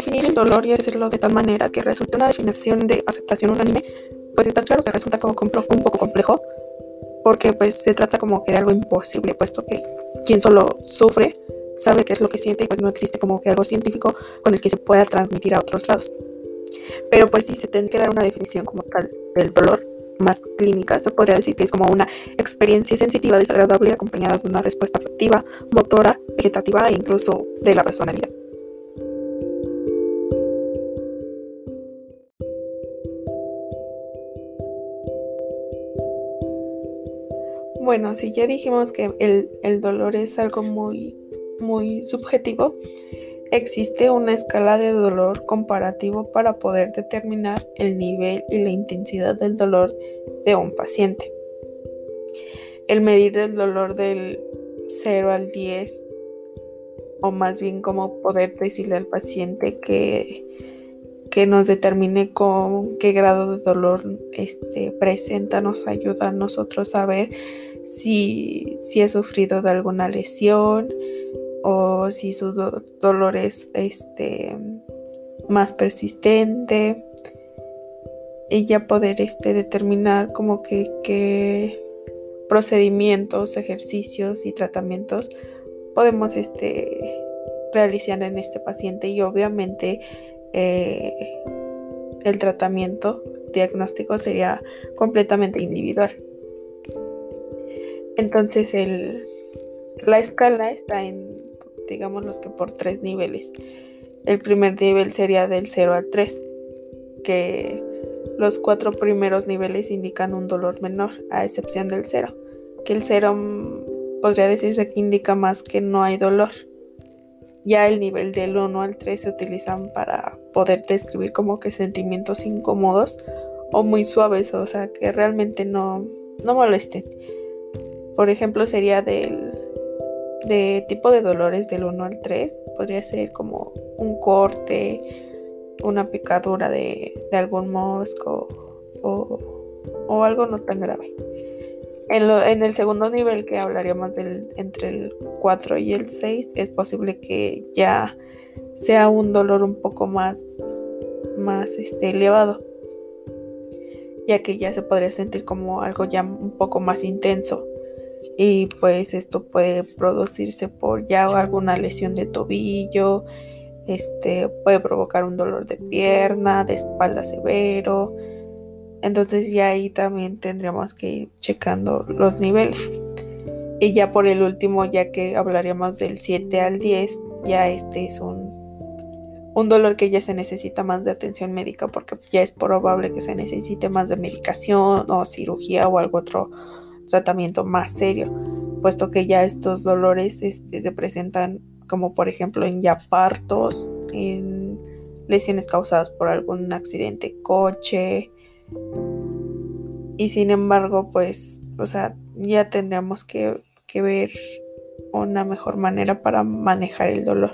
definir el dolor y hacerlo de tal manera que resulte una definición de aceptación unánime, pues está claro que resulta como un poco complejo, porque pues se trata como que de algo imposible, puesto que quien solo sufre sabe qué es lo que siente y pues no existe como que algo científico con el que se pueda transmitir a otros lados. Pero pues si se tiene que dar una definición como tal del dolor más clínica, se podría decir que es como una experiencia sensitiva desagradable acompañada de una respuesta afectiva, motora, vegetativa e incluso de la personalidad. Bueno, si ya dijimos que el, dolor es algo muy, muy subjetivo, existe una escala de dolor comparativo para poder determinar el nivel y la intensidad del dolor de un paciente. El medir del dolor del 0 al 10, o más bien como poder decirle al paciente que, que nos determine con qué grado de dolor este, presenta, nos ayuda a nosotros a ver si, si sufrido de alguna lesión o si su dolor es este, más persistente. Y ya poder este, determinar como que, qué procedimientos, ejercicios y tratamientos podemos este, realizar en este paciente. Y obviamente eh, el tratamiento diagnóstico sería completamente individual. Entonces el, la escala está en, digamos los que por tres niveles. El primer nivel sería del 0 al 3, que los cuatro primeros niveles indican un dolor menor, a excepción del 0, que el 0 mm, podría decirse que indica más que no hay dolor. Ya el nivel del 1 al 3 se utilizan para poder describir como que sentimientos incómodos o muy suaves, o sea, que realmente no, no molesten. Por ejemplo, sería del de tipo de dolores del 1 al 3. Podría ser como un corte, una picadura de, algún mosco o, algo no tan grave. En, en, el segundo nivel que hablaríamos del, entre el 4 y el 6 es posible que ya sea un dolor un poco más, más este, elevado ya que ya se podría sentir como algo ya un poco más intenso y pues esto puede producirse por ya alguna lesión de tobillo, este puede provocar un dolor de pierna, de espalda severo. Entonces ya ahí también tendríamos que ir checando los niveles. Y ya por el último, ya que hablaríamos del 7 al 10, ya este es un, un dolor que ya se necesita más de atención médica porque ya es probable que se necesite más de medicación o cirugía o algo otro tratamiento más serio, puesto que ya estos dolores este, se presentan como por ejemplo en ya partos, en lesiones causadas por algún accidente coche. Y sin embargo, pues, o sea, ya tendríamos que, que ver una mejor manera para manejar el dolor.